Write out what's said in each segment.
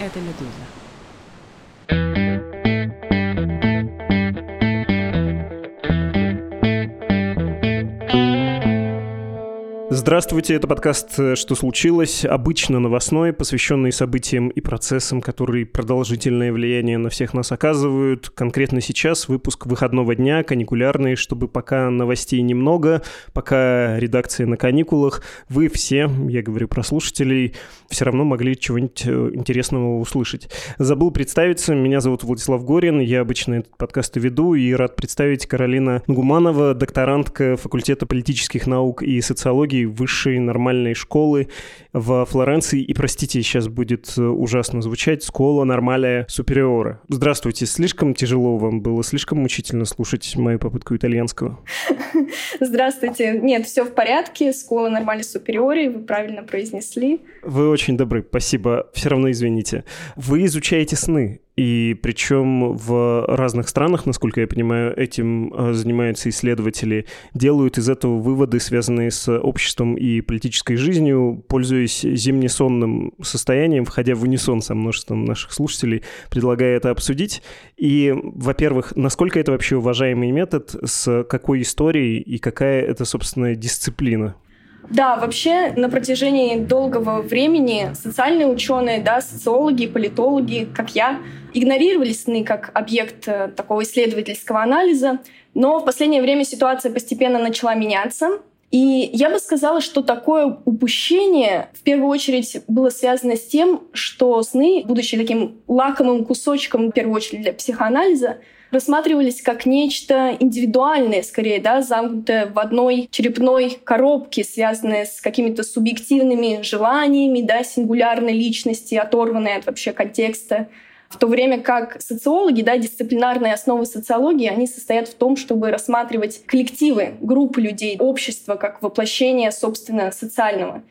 Это «Медуза». Здравствуйте, это подкаст «Что случилось?», обычно новостной, посвященный событиям и процессам, которые продолжительное влияние на всех нас оказывают. Конкретно сейчас выпуск выходного дня, каникулярный, чтобы пока новостей немного, пока редакция на каникулах, вы все, я говорю про слушателей, все равно могли чего-нибудь э, интересного услышать. Забыл представиться, меня зовут Владислав Горин, я обычно этот подкаст веду, и рад представить Каролина Гуманова, докторантка факультета политических наук и социологии высшей нормальной школы в Флоренции. И, простите, сейчас будет э, ужасно звучать, школа нормальная супериора. Здравствуйте, слишком тяжело вам было, слишком мучительно слушать мою попытку итальянского? Здравствуйте. Нет, все в порядке, школа нормальной супериори, вы правильно произнесли. Вы очень добры, спасибо. Все равно извините. Вы изучаете сны. И причем в разных странах, насколько я понимаю, этим э, занимаются исследователи, делают из этого выводы, связанные с обществом и политической жизнью, пользуясь зимнесонным состоянием, входя в унисон со множеством наших слушателей, предлагая это обсудить. И, во-первых, насколько это вообще уважаемый метод, с какой историей и какая это, собственно, дисциплина? Да, вообще на протяжении долгого времени социальные ученые, да, социологи, политологи, как я, игнорировали сны как объект э, такого исследовательского анализа, но в последнее время ситуация постепенно начала меняться. И я бы сказала, что такое упущение в первую очередь было связано с тем, что сны, будучи таким лакомым кусочком, в первую очередь для психоанализа, рассматривались как нечто индивидуальное, скорее, да, замкнутое в одной черепной коробке, связанное с какими-то субъективными желаниями, да, сингулярной личности, оторванной от вообще контекста. В то время как социологи, да, дисциплинарные основы социологии, они состоят в том, чтобы рассматривать коллективы, группы людей, общество как воплощение, собственно, социального.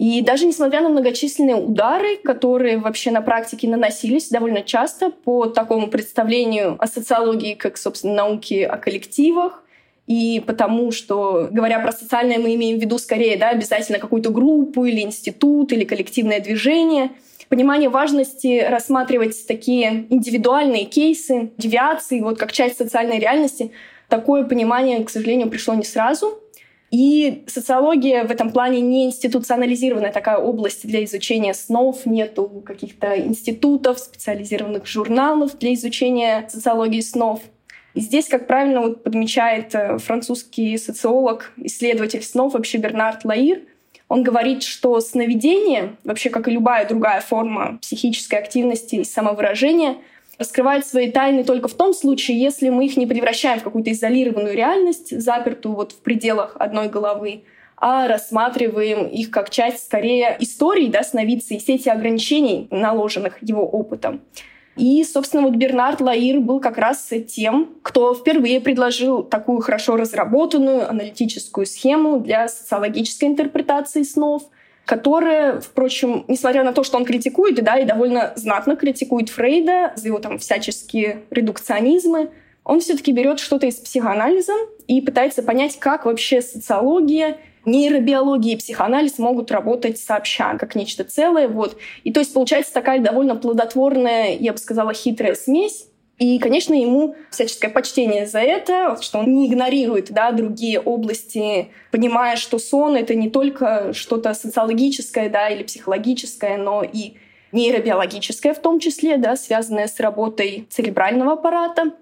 И даже несмотря на многочисленные удары, которые вообще на практике наносились довольно часто по такому представлению о социологии как, собственно, науки о коллективах, и потому что, говоря про социальное, мы имеем в виду скорее да, обязательно какую-то группу или институт или коллективное движение. Понимание важности рассматривать такие индивидуальные кейсы, девиации, вот как часть социальной реальности, такое понимание, к сожалению, пришло не сразу. И социология в этом плане не институционализированная такая область для изучения снов, нету каких-то институтов, специализированных журналов для изучения социологии снов. И здесь, как правильно вот подмечает э, французский социолог, исследователь снов вообще Бернард Лаир, он говорит, что сновидение, вообще как и любая другая форма психической активности и самовыражения, раскрывает свои тайны только в том случае, если мы их не превращаем в какую-то изолированную реальность, запертую вот в пределах одной головы, а рассматриваем их как часть скорее истории да, сновидца и сети ограничений, наложенных его опытом. И, собственно, вот Бернард Лаир был как раз тем, кто впервые предложил такую хорошо разработанную аналитическую схему для социологической интерпретации снов — которая, впрочем, несмотря на то, что он критикует, да, и довольно знатно критикует Фрейда за его там всяческие редукционизмы, он все-таки берет что-то из психоанализа и пытается понять, как вообще социология, нейробиология и психоанализ могут работать сообща, как нечто целое. Вот. И то есть получается такая довольно плодотворная, я бы сказала, хитрая смесь и, конечно, ему всяческое почтение за это, что он не игнорирует да, другие области, понимая, что сон — это не только что-то социологическое да, или психологическое, но и нейробиологическое в том числе, да, связанное с работой церебрального аппарата.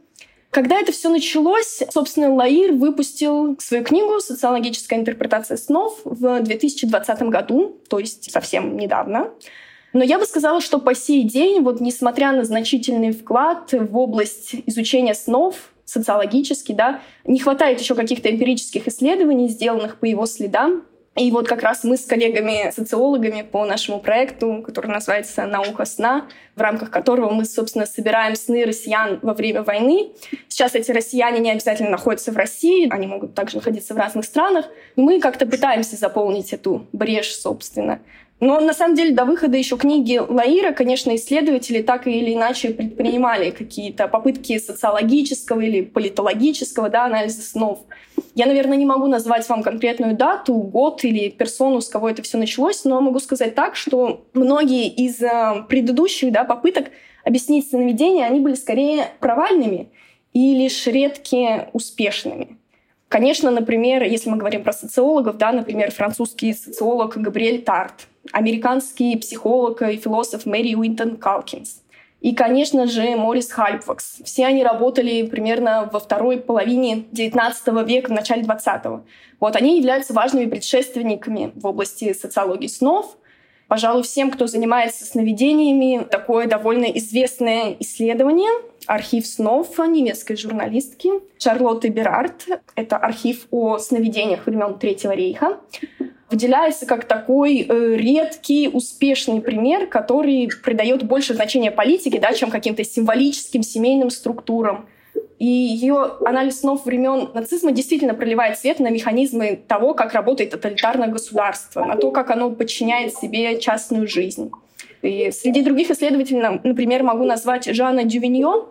Когда это все началось, собственно, Лаир выпустил свою книгу «Социологическая интерпретация снов» в 2020 году, то есть совсем недавно. Но я бы сказала, что по сей день, вот несмотря на значительный вклад в область изучения снов, социологически, да, не хватает еще каких-то эмпирических исследований, сделанных по его следам. И вот как раз мы с коллегами-социологами по нашему проекту, который называется «Наука сна», в рамках которого мы, собственно, собираем сны россиян во время войны. Сейчас эти россияне не обязательно находятся в России, они могут также находиться в разных странах. Мы как-то пытаемся заполнить эту брешь, собственно. Но на самом деле до выхода еще книги Лаира, конечно, исследователи так или иначе предпринимали какие-то попытки социологического или политологического да, анализа снов. Я, наверное, не могу назвать вам конкретную дату, год или персону, с кого это все началось, но могу сказать так, что многие из э, предыдущих да, попыток объяснить сновидения, они были скорее провальными и лишь редкие успешными. Конечно, например, если мы говорим про социологов, да, например, французский социолог Габриэль Тарт, американский психолог и философ Мэри Уинтон Калкинс – и, конечно же, Морис Хальпвакс. Все они работали примерно во второй половине XIX века, в начале XX. Вот они являются важными предшественниками в области социологии снов. Пожалуй, всем, кто занимается сновидениями, такое довольно известное исследование архив снов немецкой журналистки Шарлотты Берард. Это архив о сновидениях времен Третьего рейха выделяется как такой э, редкий, успешный пример, который придает больше значения политике, да, чем каким-то символическим семейным структурам. И ее анализ снов времен нацизма действительно проливает свет на механизмы того, как работает тоталитарное государство, на то, как оно подчиняет себе частную жизнь. И среди других исследователей, например, могу назвать Жана Дювиньон,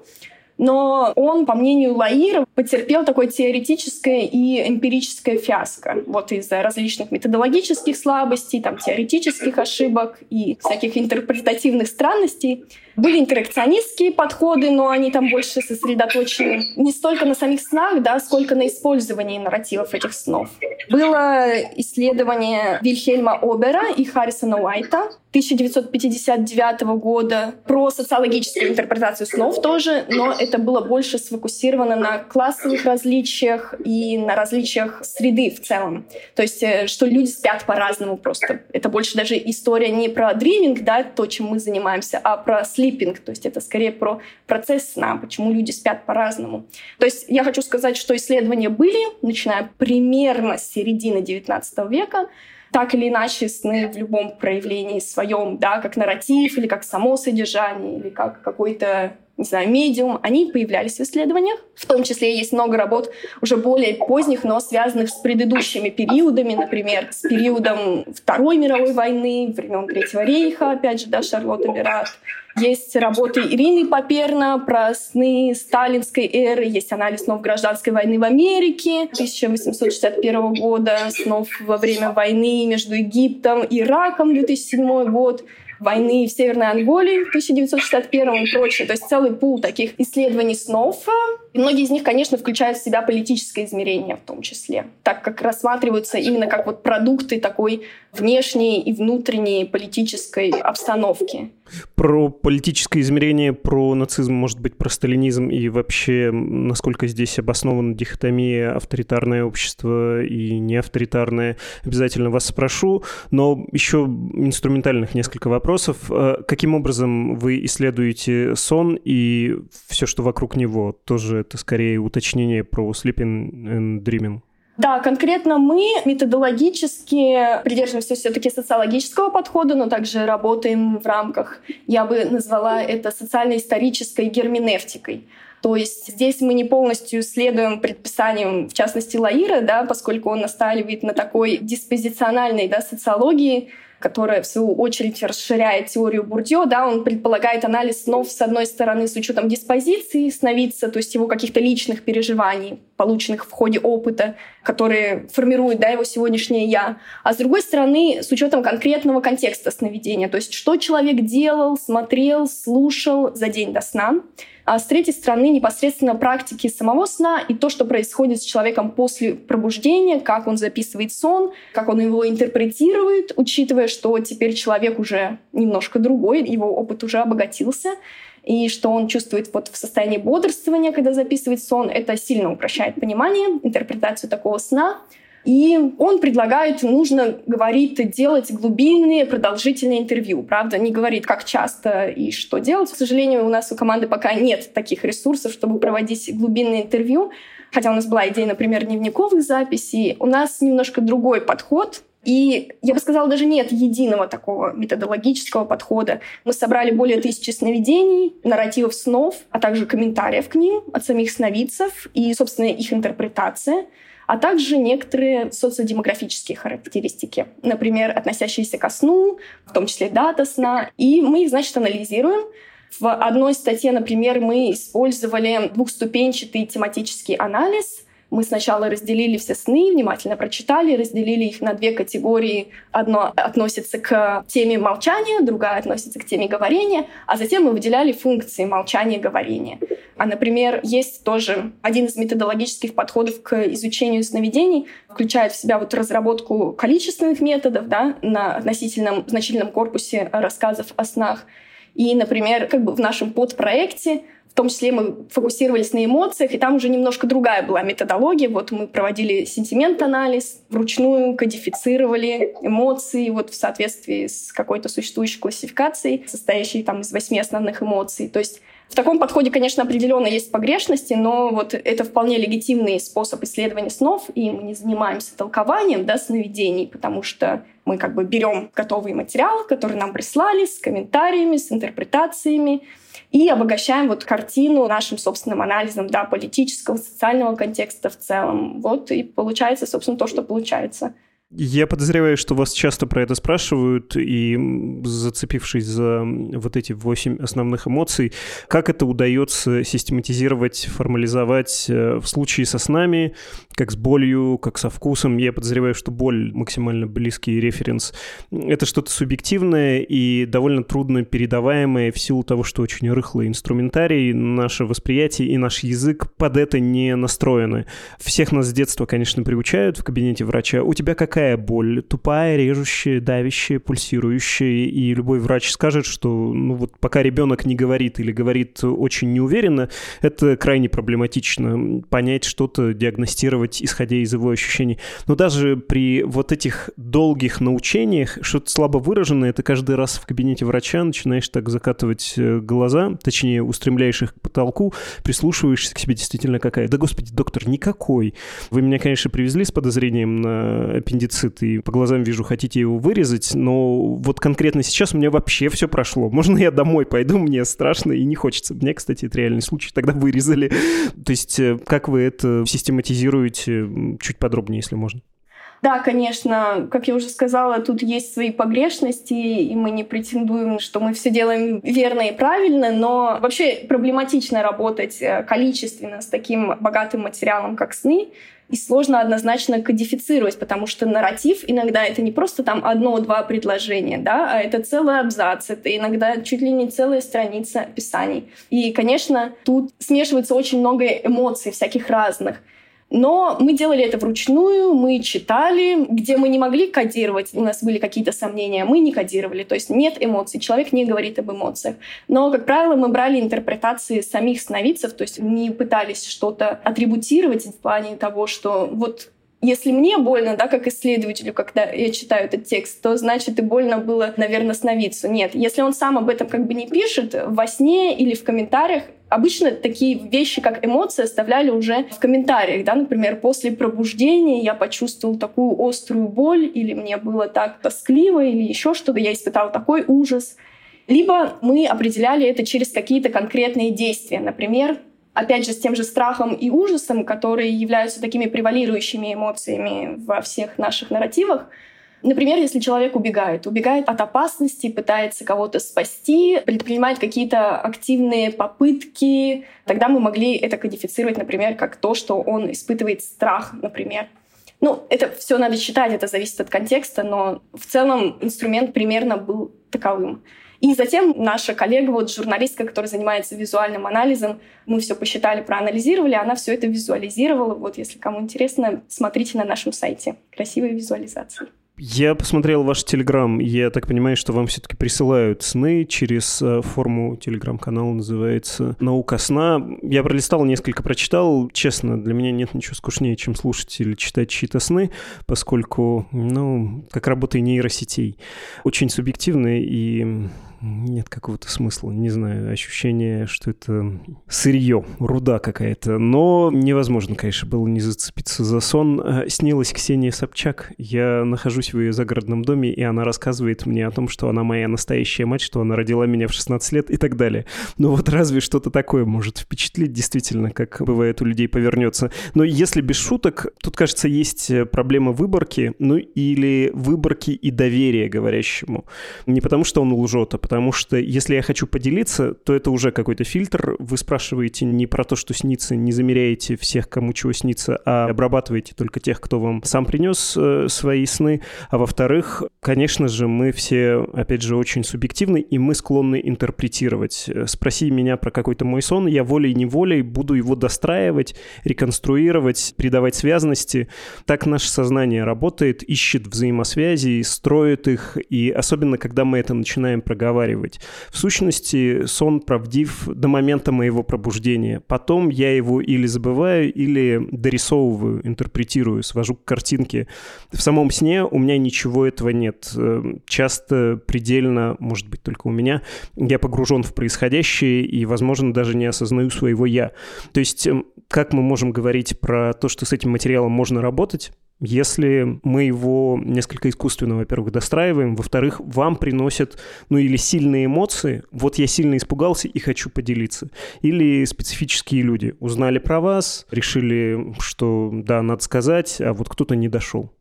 но он, по мнению Лаира, потерпел такое теоретическое и эмпирическое фиаско. Вот из-за различных методологических слабостей, там, теоретических ошибок и всяких интерпретативных странностей. Были интеракционистские подходы, но они там больше сосредоточены не столько на самих снах, да, сколько на использовании нарративов этих снов. Было исследование Вильхельма Обера и Харрисона Уайта 1959 года про социологическую интерпретацию снов тоже, но это было больше сфокусировано на классовых различиях и на различиях среды в целом. То есть, э, что люди спят по-разному просто. Это больше даже история не про дриминг, да, то, чем мы занимаемся, а про слипинг. То есть это скорее про процесс сна, почему люди спят по-разному. То есть я хочу сказать, что исследования были, начиная примерно с середины XIX века, так или иначе сны в любом проявлении своем, да, как нарратив или как само содержание, или как какой-то не знаю, медиум, они появлялись в исследованиях. В том числе есть много работ уже более поздних, но связанных с предыдущими периодами, например, с периодом Второй мировой войны, времен Третьего рейха, опять же, да, Шарлотта Берат. Есть работы Ирины Паперна про сны сталинской эры, есть анализ снов гражданской войны в Америке 1861 года, снов во время войны между Египтом и Ираком 2007 год войны в Северной Анголии в 1961 и прочее. То есть целый пул таких исследований снов. И многие из них, конечно, включают в себя политическое измерение в том числе, так как рассматриваются именно как вот продукты такой внешней и внутренней политической обстановки. Про политическое измерение, про нацизм, может быть, про сталинизм и вообще, насколько здесь обоснована дихотомия авторитарное общество и неавторитарное, обязательно вас спрошу. Но еще инструментальных несколько вопросов. Э, каким образом вы исследуете сон и все, что вокруг него? Тоже это скорее уточнение про sleeping and dreaming. Да, конкретно мы методологически придерживаемся все-таки социологического подхода, но также работаем в рамках, я бы назвала это социально-исторической герменевтикой. То есть здесь мы не полностью следуем предписаниям, в частности, Лаира, да, поскольку он настаивает на такой диспозициональной да, социологии, которая, в свою очередь, расширяет теорию Бурдье. Да, он предполагает анализ снов, с одной стороны, с учетом диспозиции сновидца, то есть его каких-то личных переживаний, полученных в ходе опыта, которые формируют да, его сегодняшнее «я», а с другой стороны, с учетом конкретного контекста сновидения, то есть что человек делал, смотрел, слушал за день до сна, а с третьей стороны непосредственно практики самого сна и то, что происходит с человеком после пробуждения, как он записывает сон, как он его интерпретирует, учитывая, что теперь человек уже немножко другой, его опыт уже обогатился, и что он чувствует вот в состоянии бодрствования, когда записывает сон, это сильно упрощает понимание, интерпретацию такого сна. И он предлагает, нужно, говорит, делать глубинные, продолжительные интервью. Правда, не говорит, как часто и что делать. К сожалению, у нас у команды пока нет таких ресурсов, чтобы проводить глубинные интервью. Хотя у нас была идея, например, дневниковых записей. У нас немножко другой подход. И я бы сказала, даже нет единого такого методологического подхода. Мы собрали более тысячи сновидений, нарративов снов, а также комментариев к ним от самих сновидцев и, собственно, их интерпретация а также некоторые социодемографические характеристики, например, относящиеся ко сну, в том числе дата сна. И мы их, значит, анализируем. В одной статье, например, мы использовали двухступенчатый тематический анализ, Мы сначала разделили все сны, внимательно прочитали, разделили их на две категории. Одно относится к теме молчания, другая относится к теме говорения, а затем мы выделяли функции молчания и говорения. А, например, есть тоже один из методологических подходов к изучению сновидений, включает в себя вот разработку количественных методов да, на относительном значительном корпусе рассказов о снах. И, например, как бы в нашем подпроекте в том числе мы фокусировались на эмоциях, и там уже немножко другая была методология. Вот мы проводили сентимент-анализ, вручную кодифицировали эмоции вот в соответствии с какой-то существующей классификацией, состоящей там из восьми основных эмоций. То есть в таком подходе, конечно, определенно есть погрешности, но вот это вполне легитимный способ исследования снов, и мы не занимаемся толкованием да, сновидений, потому что мы как бы берем готовые материалы, которые нам прислали, с комментариями, с интерпретациями, и обогащаем вот картину нашим собственным анализом да, политического, социального контекста в целом. Вот и получается, собственно, то, что получается. Я подозреваю, что вас часто про это спрашивают, и зацепившись за вот эти восемь основных эмоций, как это удается систематизировать, формализовать э, в случае со снами, как с болью, как со вкусом. Я подозреваю, что боль максимально близкий референс. Это что-то субъективное и довольно трудно передаваемое в силу того, что очень рыхлый инструментарий, наше восприятие и наш язык под это не настроены. Всех нас с детства, конечно, приучают в кабинете врача. У тебя как какая боль? Тупая, режущая, давящая, пульсирующая, и любой врач скажет, что ну вот пока ребенок не говорит или говорит очень неуверенно, это крайне проблематично. Понять что-то, диагностировать, исходя из его ощущений. Но даже при вот этих долгих научениях, что-то слабо выраженное, ты каждый раз в кабинете врача начинаешь так закатывать э, глаза, точнее, устремляешь их к потолку, прислушиваешься к себе действительно какая. Да, господи, доктор, никакой. Вы меня, конечно, привезли с подозрением на аппендицит аппендицит, и по глазам вижу, хотите его вырезать, но вот конкретно сейчас у меня вообще все прошло. Можно я домой пойду, мне страшно и не хочется. Мне, кстати, это реальный случай, тогда вырезали. То есть э, как вы это систематизируете, чуть подробнее, если можно? Да, конечно, как я уже сказала, тут есть свои погрешности, и мы не претендуем, что мы все делаем верно и правильно, но вообще проблематично работать э, количественно с таким богатым материалом, как сны, и сложно однозначно кодифицировать, потому что нарратив иногда это не просто там одно-два предложения, да, а это целый абзац, это иногда чуть ли не целая страница описаний. И, конечно, тут смешивается очень много эмоций всяких разных. Но мы делали это вручную, мы читали, где мы не могли кодировать, у нас были какие-то сомнения, мы не кодировали, то есть нет эмоций, человек не говорит об эмоциях. Но, как правило, мы брали интерпретации самих сновидцев, то есть не пытались что-то атрибутировать в плане того, что вот если мне больно, да, как исследователю, когда я читаю этот текст, то значит и больно было, наверное, сновидцу. Нет, если он сам об этом как бы не пишет, во сне или в комментариях, Обычно такие вещи, как эмоции, оставляли уже в комментариях. Да? Например, после пробуждения я почувствовал такую острую боль, или мне было так тоскливо, или еще что-то, я испытал такой ужас. Либо мы определяли это через какие-то конкретные действия. Например, опять же, с тем же страхом и ужасом, которые являются такими превалирующими эмоциями во всех наших нарративах, Например, если человек убегает, убегает от опасности, пытается кого-то спасти, предпринимает какие-то активные попытки, тогда мы могли это кодифицировать, например, как то, что он испытывает страх, например. Ну, это все надо читать, это зависит от контекста, но в целом инструмент примерно был таковым. И затем наша коллега, вот журналистка, которая занимается визуальным анализом, мы все посчитали, проанализировали, она все это визуализировала. Вот если кому интересно, смотрите на нашем сайте. Красивые визуализации. Я посмотрел ваш Телеграм. Я так понимаю, что вам все-таки присылают сны через э, форму Телеграм-канала, называется «Наука сна». Я пролистал, несколько прочитал. Честно, для меня нет ничего скучнее, чем слушать или читать чьи-то сны, поскольку, ну, как работа нейросетей. Очень субъективные и нет какого-то смысла. Не знаю, ощущение, что это сырье, руда какая-то. Но невозможно, конечно, было не зацепиться за сон. Э, снилась Ксения Собчак. Я нахожусь в ее загородном доме, и она рассказывает мне о том, что она моя настоящая мать, что она родила меня в 16 лет и так далее. Ну вот разве что-то такое может впечатлить действительно, как бывает у людей повернется. Но если без шуток, тут, кажется, есть проблема выборки, ну или выборки и доверия говорящему. Не потому, что он лжет, а потому что если я хочу поделиться, то это уже какой-то фильтр. Вы спрашиваете не про то, что снится, не замеряете всех, кому чего снится, а обрабатываете только тех, кто вам сам принес э, свои сны. А во-вторых, конечно же, мы все, опять же, очень субъективны, и мы склонны интерпретировать. Спроси меня про какой-то мой сон, я волей-неволей буду его достраивать, реконструировать, придавать связности. Так наше сознание работает, ищет взаимосвязи, строит их, и особенно, когда мы это начинаем проговаривать. В сущности, сон правдив до момента моего пробуждения. Потом я его или забываю, или дорисовываю, интерпретирую, свожу к картинке. В самом сне у меня ничего этого нет. Э, часто предельно, может быть, только у меня, я погружен в происходящее и, возможно, даже не осознаю своего «я». То есть, как мы можем говорить про то, что с этим материалом можно работать, если мы его несколько искусственно, во-первых, достраиваем, во-вторых, вам приносят, ну, или сильные эмоции, вот я сильно испугался и хочу поделиться, или специфические люди узнали про вас, решили, что да, надо сказать, а вот кто-то не дошел.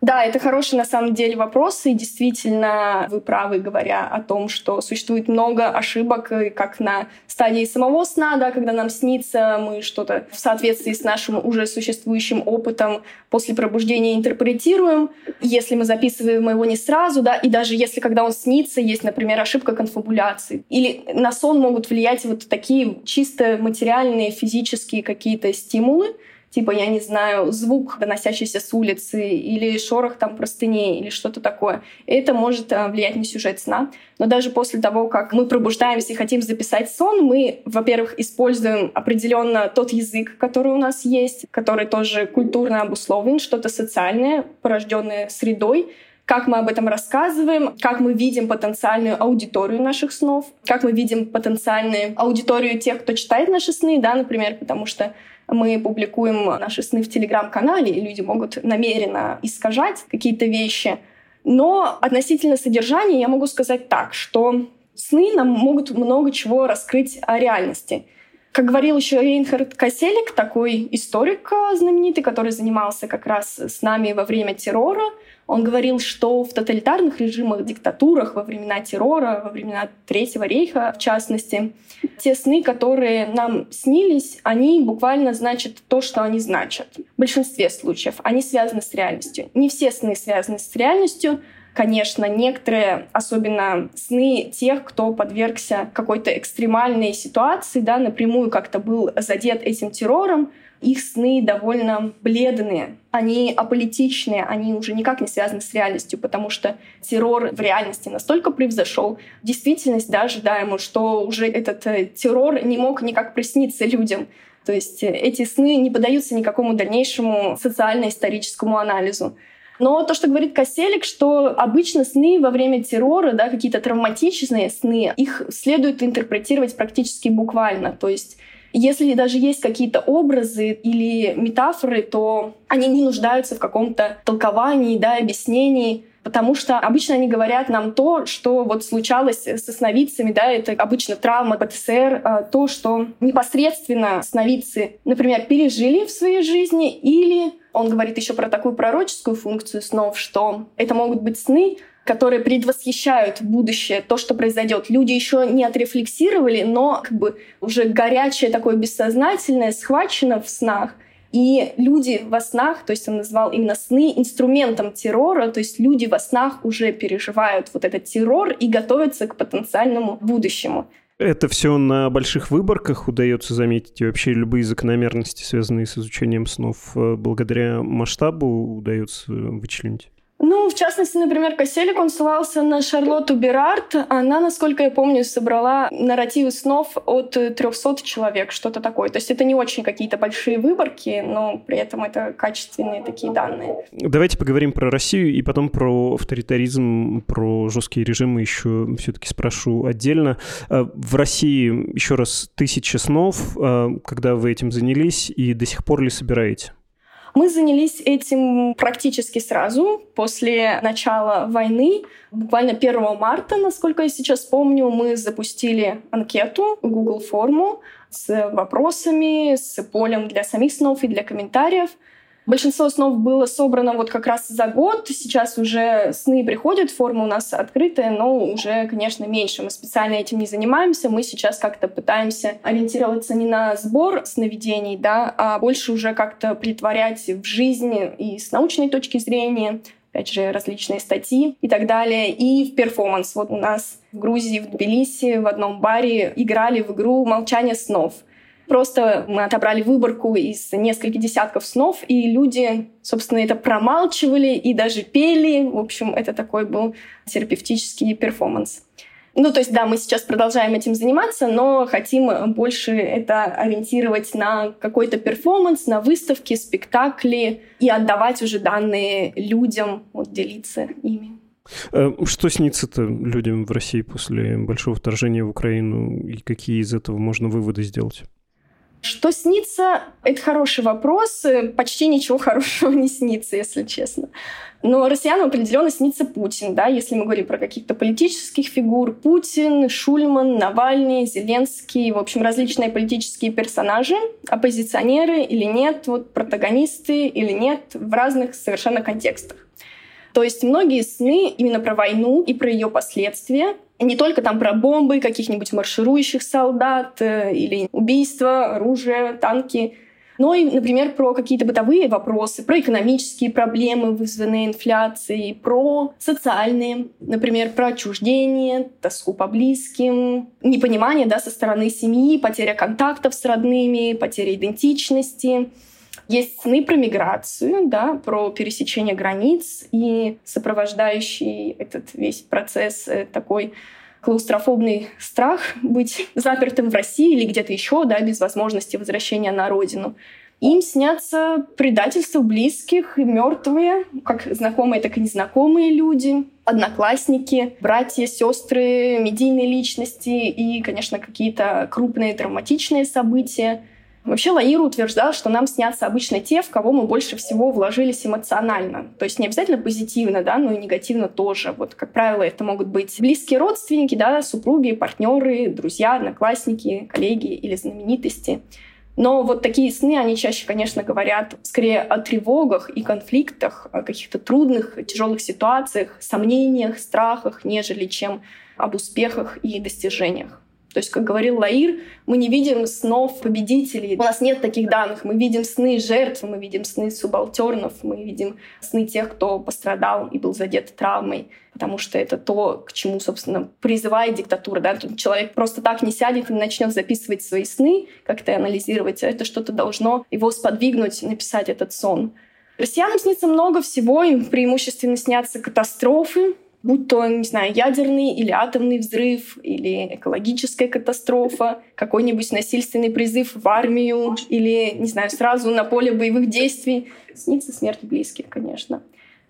Да, это хороший на самом деле вопрос, и действительно вы правы, говоря о том, что существует много ошибок, как на стадии самого сна, да, когда нам снится, мы что-то в соответствии с нашим уже существующим опытом после пробуждения интерпретируем, если мы записываем его не сразу, да, и даже если когда он снится, есть, например, ошибка конфабуляции. Или на сон могут влиять вот такие чисто материальные, физические какие-то стимулы, типа, я не знаю, звук, доносящийся с улицы, или шорох там простыней, или что-то такое. Это может а, влиять на сюжет сна. Но даже после того, как мы пробуждаемся и хотим записать сон, мы, во-первых, используем определенно тот язык, который у нас есть, который тоже культурно обусловлен, что-то социальное, порожденное средой, как мы об этом рассказываем, как мы видим потенциальную аудиторию наших снов, как мы видим потенциальную аудиторию тех, кто читает наши сны, да, например, потому что мы публикуем наши сны в Телеграм-канале, и люди могут намеренно искажать какие-то вещи. Но относительно содержания я могу сказать так, что сны нам могут много чего раскрыть о реальности. Как говорил еще Рейнхард Касселик, такой историк знаменитый, который занимался как раз с нами во время террора, он говорил, что в тоталитарных режимах, диктатурах, во времена террора, во времена Третьего рейха, в частности, те сны, которые нам снились, они буквально значат то, что они значат. В большинстве случаев они связаны с реальностью. Не все сны связаны с реальностью, конечно, некоторые, особенно сны тех, кто подвергся какой-то экстремальной ситуации, да, напрямую как-то был задет этим террором, их сны довольно бледные, они аполитичные, они уже никак не связаны с реальностью, потому что террор в реальности настолько превзошел действительность, да, ожидаемую, что уже этот э, террор не мог никак присниться людям. То есть э, эти сны не поддаются никакому дальнейшему социально-историческому анализу. Но то, что говорит Касселик, что обычно сны во время террора, да, какие-то травматичные сны, их следует интерпретировать практически буквально. То есть если даже есть какие-то образы или метафоры, то они не нуждаются в каком-то толковании, да, объяснении, потому что обычно они говорят нам то, что вот случалось со сновидцами, да, это обычно травма ПТСР, а, то, что непосредственно сновидцы, например, пережили в своей жизни, или он говорит еще про такую пророческую функцию снов, что это могут быть сны, которые предвосхищают будущее, то, что произойдет. Люди еще не отрефлексировали, но как бы уже горячее такое бессознательное схвачено в снах. И люди во снах, то есть он назвал именно сны инструментом террора, то есть люди во снах уже переживают вот этот террор и готовятся к потенциальному будущему. Это все на больших выборках удается заметить, и вообще любые закономерности, связанные с изучением снов, э, благодаря масштабу удается вычленить. Ну, в частности, например, Коселик, он ссылался на Шарлотту Берард. Она, насколько я помню, собрала нарративы снов от 300 человек, что-то такое. То есть это не очень какие-то большие выборки, но при этом это качественные такие данные. Давайте поговорим про Россию и потом про авторитаризм, про жесткие режимы еще все-таки спрошу отдельно. Э, в России, еще раз, тысяча снов. Э, когда вы этим занялись и до сих пор ли собираете? Мы занялись этим практически сразу после начала войны. Буквально 1 марта, насколько я сейчас помню, мы запустили анкету, Google форму с вопросами, с полем для самих снов и для комментариев — Большинство снов было собрано вот как раз за год. Сейчас уже сны приходят, форма у нас открытая, но уже, конечно, меньше. Мы специально этим не занимаемся. Мы сейчас как-то пытаемся ориентироваться не на сбор сновидений, да, а больше уже как-то притворять в жизнь и с научной точки зрения, опять же, различные статьи и так далее, и в перформанс. Вот у нас в Грузии, в Тбилиси, в одном баре играли в игру «Молчание снов». Просто мы отобрали выборку из нескольких десятков снов, и люди, собственно, это промалчивали и даже пели. В общем, это такой был терапевтический перформанс. Ну, то есть, да, мы сейчас продолжаем этим заниматься, но хотим больше это ориентировать на какой-то перформанс, на выставки, спектакли и отдавать уже данные людям, вот, делиться ими. Э, что снится-то людям в России после большого вторжения в Украину и какие из этого можно выводы сделать? Что снится? Это хороший вопрос. Почти ничего хорошего не снится, если честно. Но россиянам определенно снится Путин, да, если мы говорим про каких-то политических фигур. Путин, Шульман, Навальный, Зеленский, в общем, различные политические персонажи, оппозиционеры или нет, вот протагонисты или нет, в разных совершенно контекстах. То есть многие сны именно про войну и про ее последствия, не только там про бомбы, каких-нибудь марширующих солдат э, или убийства, оружие, танки, но и, например, про какие-то бытовые вопросы, про экономические проблемы, вызванные инфляцией, про социальные, например, про отчуждение, тоску по близким, непонимание да, со стороны семьи, потеря контактов с родными, потеря идентичности. Есть сны про миграцию, да, про пересечение границ и сопровождающий этот весь процесс э, такой клаустрофобный страх быть запертым в России или где-то еще, да, без возможности возвращения на родину. Им снятся предательства близких и мертвые, как знакомые, так и незнакомые люди, одноклассники, братья, сестры, медийные личности и, конечно, какие-то крупные травматичные события. Вообще Лаир утверждал, что нам снятся обычно те, в кого мы больше всего вложились эмоционально. То есть не обязательно позитивно, да, но и негативно тоже. Вот, как правило, это могут быть близкие родственники, да, супруги, партнеры, друзья, одноклассники, коллеги или знаменитости. Но вот такие сны, они чаще, конечно, говорят скорее о тревогах и конфликтах, о каких-то трудных, тяжелых ситуациях, сомнениях, страхах, нежели чем об успехах и достижениях. То есть, как говорил Лаир, мы не видим снов победителей. У нас нет таких данных. Мы видим сны жертв, мы видим сны субалтернов, мы видим сны тех, кто пострадал и был задет травмой. Потому что это то, к чему, собственно, призывает диктатура. Да? Тут человек просто так не сядет и начнет записывать свои сны, как-то анализировать. Это что-то должно его сподвигнуть написать этот сон. Россиянам снится много всего, им преимущественно снятся катастрофы, будь то, не знаю, ядерный или атомный взрыв, или экологическая катастрофа, какой-нибудь насильственный призыв в армию, или, не знаю, сразу на поле боевых действий. Снится смерть близких, конечно.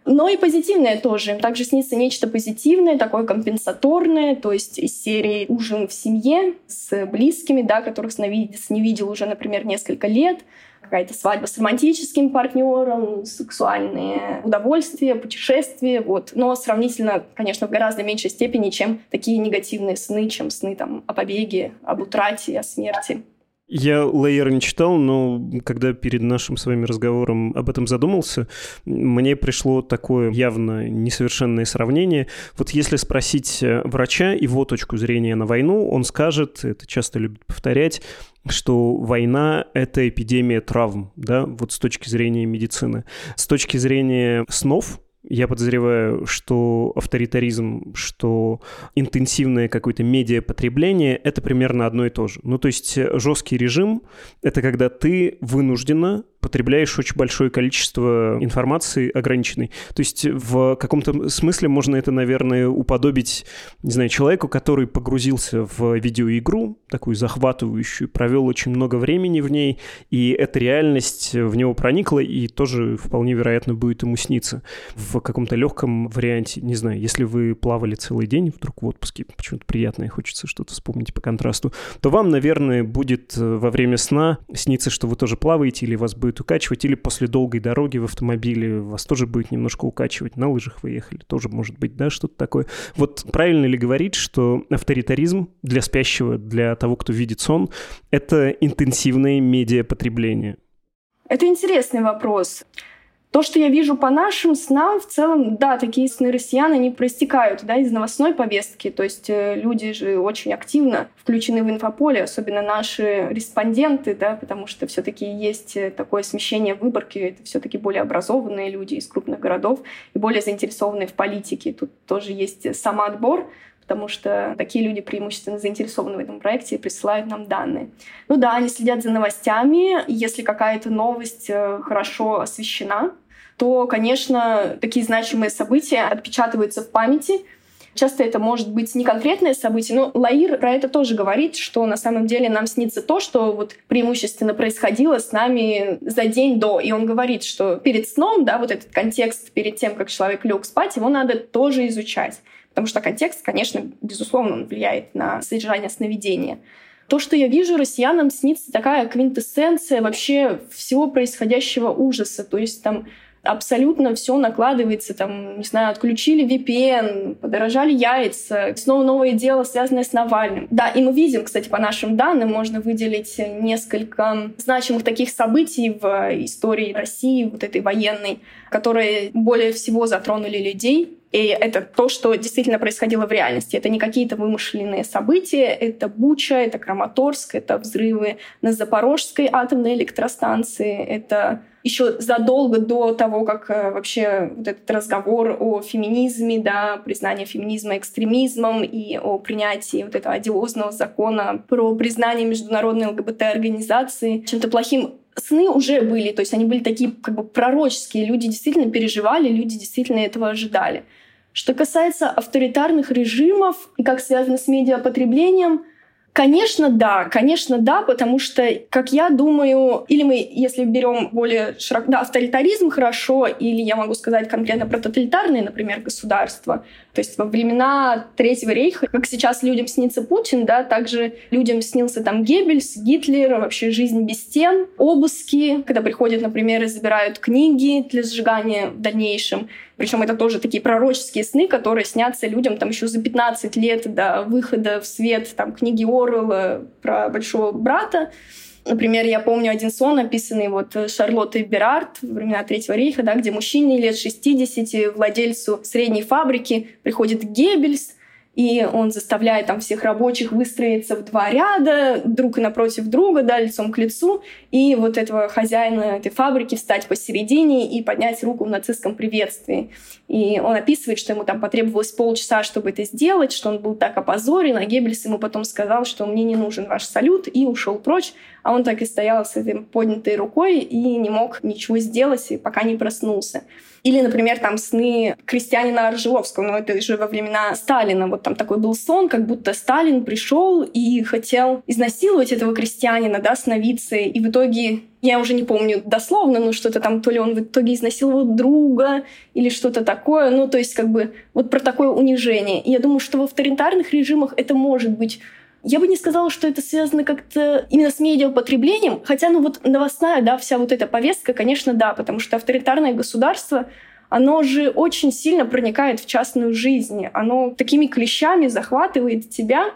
Но и позитивное тоже. Также снится нечто позитивное, такое компенсаторное, то есть из серии ужин в семье с близкими, да, которых сновидец не видел уже, например, несколько лет, какая-то свадьба с романтическим партнером, сексуальные удовольствия, путешествия, вот. Но сравнительно, конечно, в гораздо меньшей степени, чем такие негативные сны, чем сны там о побеге, об утрате, о смерти. Я Лейер не читал, но когда перед нашим с вами разговором об этом задумался, мне пришло такое явно несовершенное сравнение. Вот если спросить э, врача его точку зрения на войну, он скажет, это часто любят повторять, что война — это эпидемия травм, да, вот с точки зрения медицины. С точки зрения снов, я подозреваю, что авторитаризм, что интенсивное какое-то медиапотребление — это примерно одно и то же. Ну, то есть э, жесткий режим — это когда ты вынуждена потребляешь очень большое количество информации ограниченной. То есть в каком-то смысле можно это, наверное, уподобить, не знаю, человеку, который погрузился в видеоигру, такую захватывающую, провел очень много времени в ней, и эта реальность в него проникла, и тоже вполне вероятно будет ему сниться. В каком-то легком варианте, не знаю, если вы плавали целый день вдруг в отпуске, почему-то приятное, хочется что-то вспомнить по контрасту, то вам, наверное, будет во время сна сниться, что вы тоже плаваете, или вас будет будет укачивать, или после долгой дороги в автомобиле вас тоже будет немножко укачивать, на лыжах вы ехали, тоже может быть, да, что-то такое. Вот правильно ли говорить, что авторитаризм для спящего, для того, кто видит сон, это интенсивное медиапотребление? Это интересный вопрос. То, что я вижу по нашим снам, в целом, да, такие сны россиян, они проистекают да, из новостной повестки. То есть э, люди же очень активно включены в инфополе, особенно наши респонденты, да, потому что все таки есть э, такое смещение выборки, это все таки более образованные люди из крупных городов и более заинтересованные в политике. Тут тоже есть самоотбор, потому что такие люди преимущественно заинтересованы в этом проекте и присылают нам данные. Ну да, они следят за новостями. Если какая-то новость э, хорошо освещена, то, конечно, такие значимые события отпечатываются в памяти. Часто это может быть не конкретное событие, но Лаир про это тоже говорит, что на самом деле нам снится то, что вот преимущественно происходило с нами за день до. И он говорит, что перед сном, да, вот этот контекст перед тем, как человек лег спать, его надо тоже изучать. Потому что контекст, конечно, безусловно, влияет на содержание сновидения. То, что я вижу, россиянам снится такая квинтэссенция вообще всего происходящего ужаса. То есть там абсолютно все накладывается, там, не знаю, отключили VPN, подорожали яйца, снова новое дело, связанное с Навальным. Да, и мы видим, кстати, по нашим данным, можно выделить несколько значимых таких событий в истории России, вот этой военной, которые более всего затронули людей. И это то, что действительно происходило в реальности. Это не какие-то вымышленные события, это Буча, это Краматорск, это взрывы на Запорожской атомной электростанции, это еще задолго до того, как э, вообще вот этот разговор о феминизме, да, признание феминизма экстремизмом и о принятии вот этого одиозного закона про признание международной ЛГБТ-организации чем-то плохим сны уже были, то есть они были такие как бы пророческие, люди действительно переживали, люди действительно этого ожидали. Что касается авторитарных режимов и как связано с медиапотреблением — Конечно, да, конечно, да, потому что, как я думаю, или мы, если берем более широко, да, авторитаризм хорошо, или я могу сказать конкретно про тоталитарные, например, государства. То есть во времена Третьего рейха, как сейчас людям снится Путин, да, также людям снился там Геббельс, Гитлер, вообще жизнь без стен, обыски, когда приходят, например, и забирают книги для сжигания в дальнейшем. Причем это тоже такие пророческие сны, которые снятся людям там еще за 15 лет до выхода в свет там книги Орвелла про большого брата. Например, я помню один сон, описанный вот Шарлоттой Берард во времена Третьего рейха, да, где мужчине лет 60, владельцу средней фабрики, приходит Геббельс, и он заставляет там всех рабочих выстроиться в два ряда, друг напротив друга, да, лицом к лицу, и вот этого хозяина этой фабрики встать посередине и поднять руку в нацистском приветствии. И он описывает, что ему там потребовалось полчаса, чтобы это сделать, что он был так опозорен, а Геббельс ему потом сказал, что мне не нужен ваш салют, и ушел прочь, а он так и стоял с этой поднятой рукой и не мог ничего сделать, пока не проснулся. Или, например, там сны крестьянина Аржиловского, но это же во времена Сталина. Вот там такой был сон, как будто Сталин пришел и хотел изнасиловать этого крестьянина, да, сновидцы, и в итоге я уже не помню дословно, но что-то там, то ли он в итоге изнасиловал друга или что-то такое. Ну, то есть как бы вот про такое унижение. И я думаю, что в авторитарных режимах это может быть я бы не сказала, что это связано как-то именно с медиапотреблением, хотя, ну вот новостная, да, вся вот эта повестка, конечно, да, потому что авторитарное государство, оно же очень сильно проникает в частную жизнь, оно такими клещами захватывает тебя,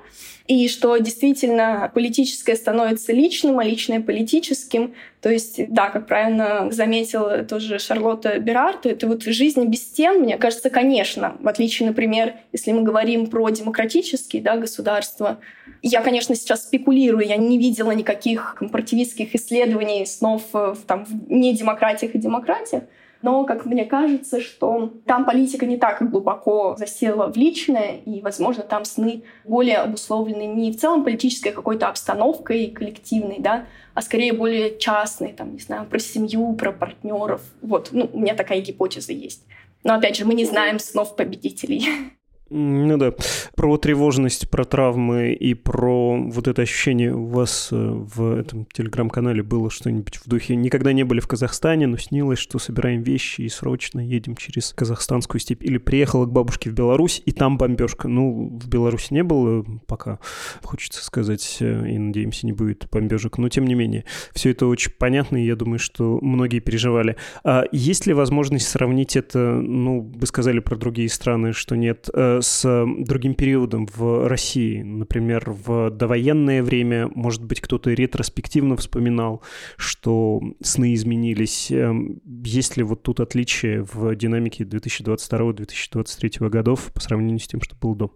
и что действительно политическое становится личным, а личное политическим. То есть, да, как правильно заметила тоже Шарлотта Берард, это вот жизнь без стен, мне кажется, конечно, в отличие, например, если мы говорим про демократические да, государства. Я, конечно, сейчас спекулирую, я не видела никаких компаративистских исследований снов в, там, в недемократиях и демократиях, но, как мне кажется, что там политика не так глубоко засела в личное, и, возможно, там сны более обусловлены не в целом политической какой-то обстановкой коллективной, да, а скорее более частной, там, не знаю, про семью, про партнеров. Вот, ну, у меня такая гипотеза есть. Но, опять же, мы не знаем снов победителей. Ну да. Про тревожность, про травмы и про вот это ощущение у вас э, в этом телеграм-канале было что-нибудь в духе «Никогда не были в Казахстане, но снилось, что собираем вещи и срочно едем через казахстанскую степь». Или приехала к бабушке в Беларусь, и там бомбежка. Ну, в Беларуси не было пока, хочется сказать, э, и, надеемся, не будет бомбежек. Но, тем не менее, все это очень понятно, и я думаю, что многие переживали. А есть ли возможность сравнить это, ну, вы сказали про другие страны, что нет, с другим периодом в России. Например, в довоенное время, может быть, кто-то ретроспективно вспоминал, что сны изменились. Эм, есть ли вот тут отличие в динамике 2022-2023 годов по сравнению с тем, что было до?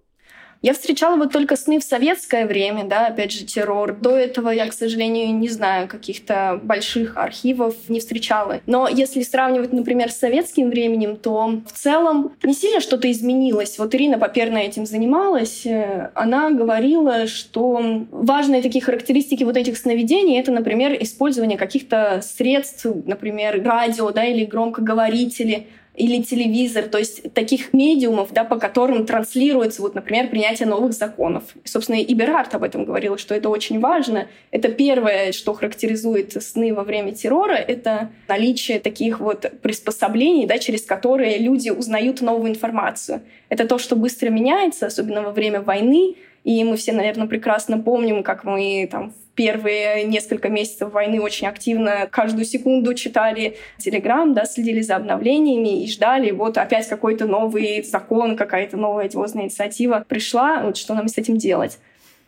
Я встречала вот только сны в советское время, да, опять же, террор. До этого я, к сожалению, не знаю каких-то больших архивов, не встречала. Но если сравнивать, например, с советским временем, то в целом не сильно что-то изменилось. Вот Ирина Поперна этим занималась. Э, она говорила, что важные такие характеристики вот этих сновидений — это, например, использование каких-то средств, например, радио, да, или громкоговорители, или телевизор, то есть таких медиумов, да, по которым транслируется, вот, например, принятие новых законов. И, собственно, и Берард об этом говорил, что это очень важно. Это первое, что характеризует сны во время террора, это наличие таких вот приспособлений, да, через которые люди узнают новую информацию. Это то, что быстро меняется, особенно во время войны, и мы все, наверное, прекрасно помним, как мы там в первые несколько месяцев войны очень активно каждую секунду читали Телеграм, да, следили за обновлениями и ждали, вот опять какой-то новый закон, какая-то новая одиозная инициатива пришла, вот что нам с этим делать.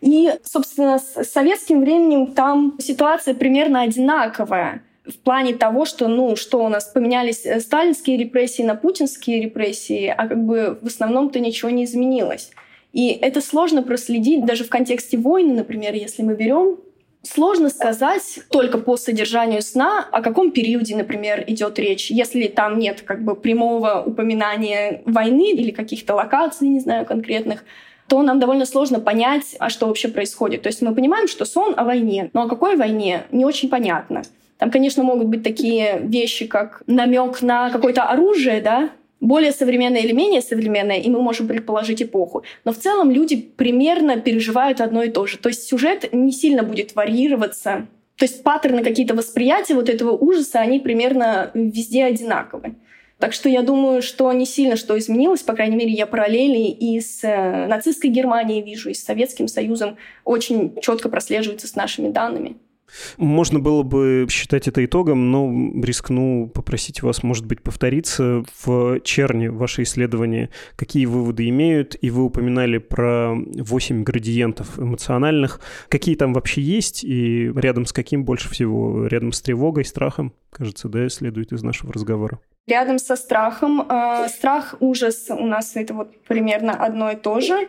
И, собственно, с советским временем там ситуация примерно одинаковая в плане того, что, ну, что у нас поменялись э, сталинские репрессии на путинские репрессии, а как бы в основном-то ничего не изменилось. И это сложно проследить даже в контексте войны, например, если мы берем Сложно сказать только по содержанию сна, о каком периоде, например, идет речь. Если там нет как бы прямого упоминания войны или каких-то локаций, не знаю, конкретных, то нам довольно сложно понять, а что вообще происходит. То есть мы понимаем, что сон о войне, но о какой войне не очень понятно. Там, конечно, могут быть такие вещи, как намек на какое-то оружие, да, более современное или менее современное, и мы можем предположить эпоху. Но в целом люди примерно переживают одно и то же. То есть сюжет не сильно будет варьироваться. То есть паттерны какие-то восприятия вот этого ужаса, они примерно везде одинаковы. Так что я думаю, что не сильно что изменилось, по крайней мере, я параллели и с э, нацистской Германией вижу, и с Советским Союзом очень четко прослеживается с нашими данными. Можно было бы считать это итогом, но рискну попросить вас, может быть, повториться в черне ваши исследования, какие выводы имеют, и вы упоминали про 8 градиентов эмоциональных. Какие там вообще есть, и рядом с каким больше всего? Рядом с тревогой, страхом, кажется, да, следует из нашего разговора. Рядом со страхом. Э, страх, ужас у нас это вот примерно одно и то же.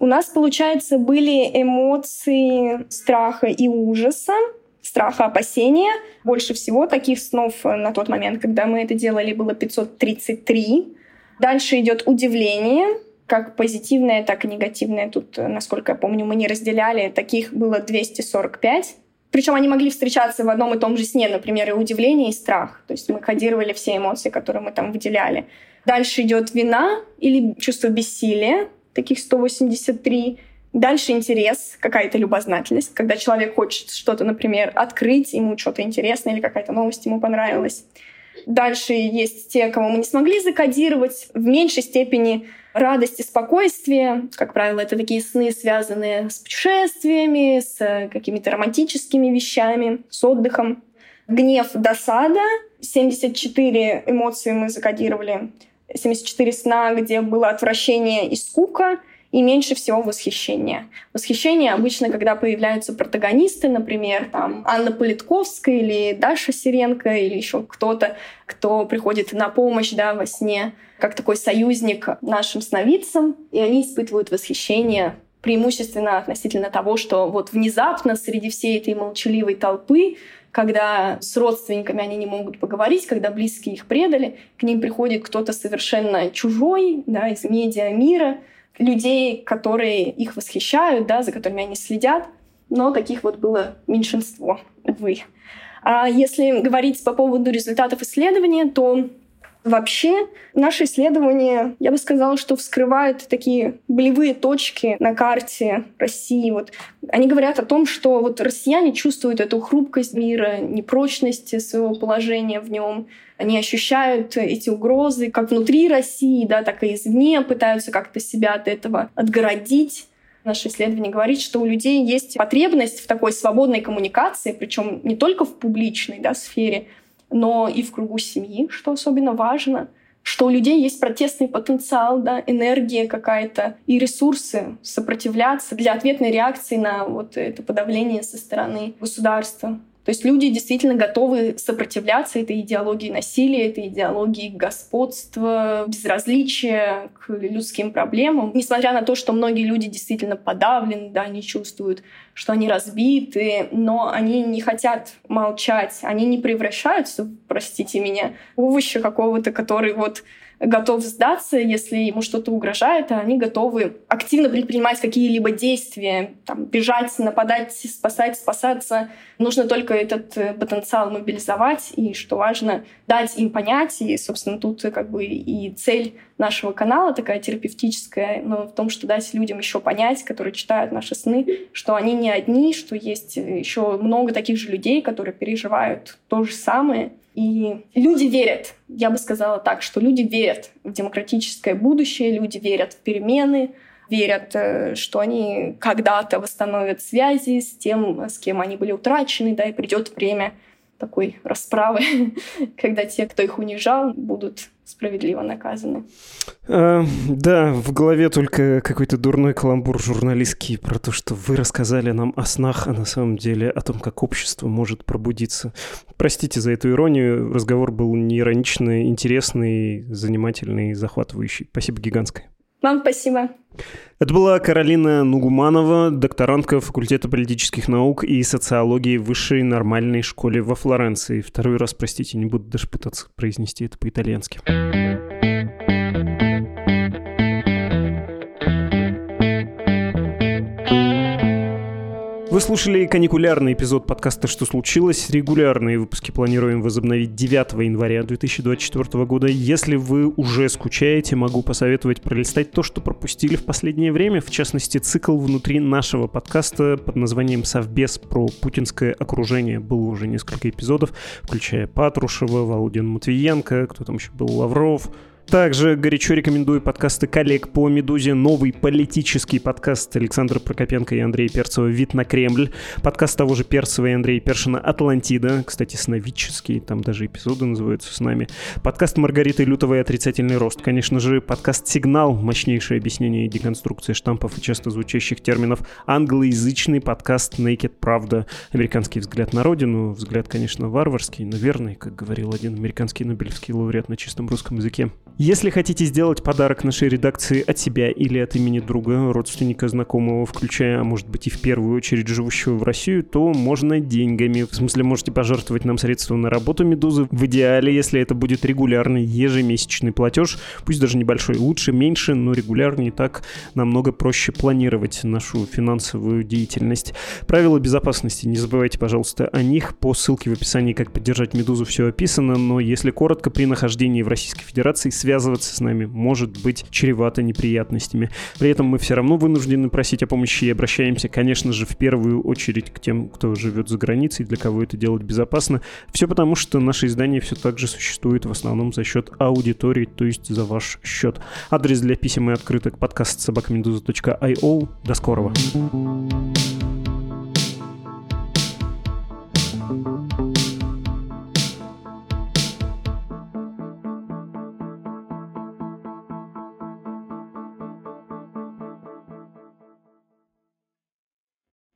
У нас, получается, были эмоции страха и ужаса, страха, опасения. Больше всего таких снов на тот момент, когда мы это делали, было 533. Дальше идет удивление, как позитивное, так и негативное. Тут, насколько я помню, мы не разделяли. Таких было 245. Причем они могли встречаться в одном и том же сне, например, и удивление, и страх. То есть мы кодировали все эмоции, которые мы там выделяли. Дальше идет вина или чувство бессилия, таких 183. Дальше интерес, какая-то любознательность, когда человек хочет что-то, например, открыть, ему что-то интересное или какая-то новость ему понравилась. Дальше есть те, кого мы не смогли закодировать. В меньшей степени радость и спокойствие. Как правило, это такие сны, связанные с путешествиями, с какими-то романтическими вещами, с отдыхом. Гнев, досада. 74 эмоции мы закодировали 74 сна, где было отвращение и скука, и меньше всего восхищения. Восхищение обычно, когда появляются протагонисты, например, там Анна Политковская или Даша Сиренко или еще кто-то, кто приходит на помощь да, во сне, как такой союзник нашим сновидцам, и они испытывают восхищение преимущественно относительно того, что вот внезапно среди всей этой молчаливой толпы когда с родственниками они не могут поговорить, когда близкие их предали, к ним приходит кто-то совершенно чужой, да, из медиа мира, людей, которые их восхищают, да, за которыми они следят, но таких вот было меньшинство, увы. А если говорить по поводу результатов исследования, то Вообще, наше исследование, я бы сказала, что вскрывает такие болевые точки на карте России. Вот они говорят о том, что вот россияне чувствуют эту хрупкость мира, непрочность своего положения в нем. Они ощущают эти угрозы как внутри России, да, так и извне, пытаются как-то себя от этого отгородить. Наше исследование говорит, что у людей есть потребность в такой свободной коммуникации, причем не только в публичной да, сфере, но и в кругу семьи, что особенно важно, что у людей есть протестный потенциал, да, энергия какая-то и ресурсы сопротивляться для ответной реакции на вот это подавление со стороны государства. То есть люди действительно готовы сопротивляться этой идеологии насилия, этой идеологии господства, безразличия к людским проблемам. Несмотря на то, что многие люди действительно подавлены, да, они чувствуют, что они разбиты, но они не хотят молчать, они не превращаются, простите меня, в овоща какого-то, который вот готов сдаться, если ему что-то угрожает, а они готовы активно предпринимать какие-либо действия, там, бежать, нападать, спасать, спасаться. Нужно только этот э, потенциал мобилизовать, и, что важно, дать им понять. И, собственно, тут как бы и цель нашего канала такая терапевтическая, но в том, что дать людям еще понять, которые читают наши сны, что они не одни, что есть еще много таких же людей, которые переживают то же самое, и люди верят, я бы сказала так, что люди верят в демократическое будущее, люди верят в перемены, верят, э, что они когда-то восстановят связи с тем, с кем они были утрачены, да, и придет время такой расправы, когда те, кто их унижал, будут справедливо наказаны. А, да, в голове только какой-то дурной каламбур журналистский про то, что вы рассказали нам о снах, а на самом деле о том, как общество может пробудиться. Простите за эту иронию, разговор был не ироничный, интересный, занимательный, захватывающий. Спасибо гигантское. Вам спасибо. Это была Каролина Нугуманова, докторантка факультета политических наук и социологии высшей нормальной школе во Флоренции. Второй раз, простите, не буду даже пытаться произнести это по-итальянски. Вы слушали каникулярный эпизод подкаста «Что случилось?». Регулярные выпуски планируем возобновить 9 января 2024 года. Если вы уже скучаете, могу посоветовать пролистать то, что пропустили в последнее время, в частности, цикл внутри нашего подкаста под названием «Совбез» про путинское окружение. Было уже несколько эпизодов, включая Патрушева, Володин Матвиенко, кто там еще был, Лавров, также горячо рекомендую подкасты коллег по «Медузе». Новый политический подкаст Александра Прокопенко и Андрея Перцева «Вид на Кремль». Подкаст того же Перцева и Андрея Першина «Атлантида». Кстати, сновидческий, там даже эпизоды называются с нами. Подкаст Маргариты Лютовой «Отрицательный рост». Конечно же, подкаст «Сигнал». Мощнейшее объяснение и деконструкция штампов и часто звучащих терминов. Англоязычный подкаст «Naked Правда». Американский взгляд на родину. Взгляд, конечно, варварский, но верный, как говорил один американский нобелевский лауреат на чистом русском языке. Если хотите сделать подарок нашей редакции от себя или от имени друга, родственника, знакомого, включая, а может быть и в первую очередь живущего в Россию, то можно деньгами. В смысле, можете пожертвовать нам средства на работу Медузы. В идеале, если это будет регулярный ежемесячный платеж, пусть даже небольшой, лучше, меньше, но регулярнее, так намного проще планировать нашу финансовую деятельность. Правила безопасности, не забывайте, пожалуйста, о них. По ссылке в описании, как поддержать Медузу, все описано, но если коротко, при нахождении в Российской Федерации связываться с нами может быть чревато неприятностями. При этом мы все равно вынуждены просить о помощи и обращаемся, конечно же, в первую очередь к тем, кто живет за границей, для кого это делать безопасно. Все потому, что наше издание все так же существует в основном за счет аудитории, то есть за ваш счет. Адрес для писем и открыток подкаст собакамедуза.io. До скорого. thank you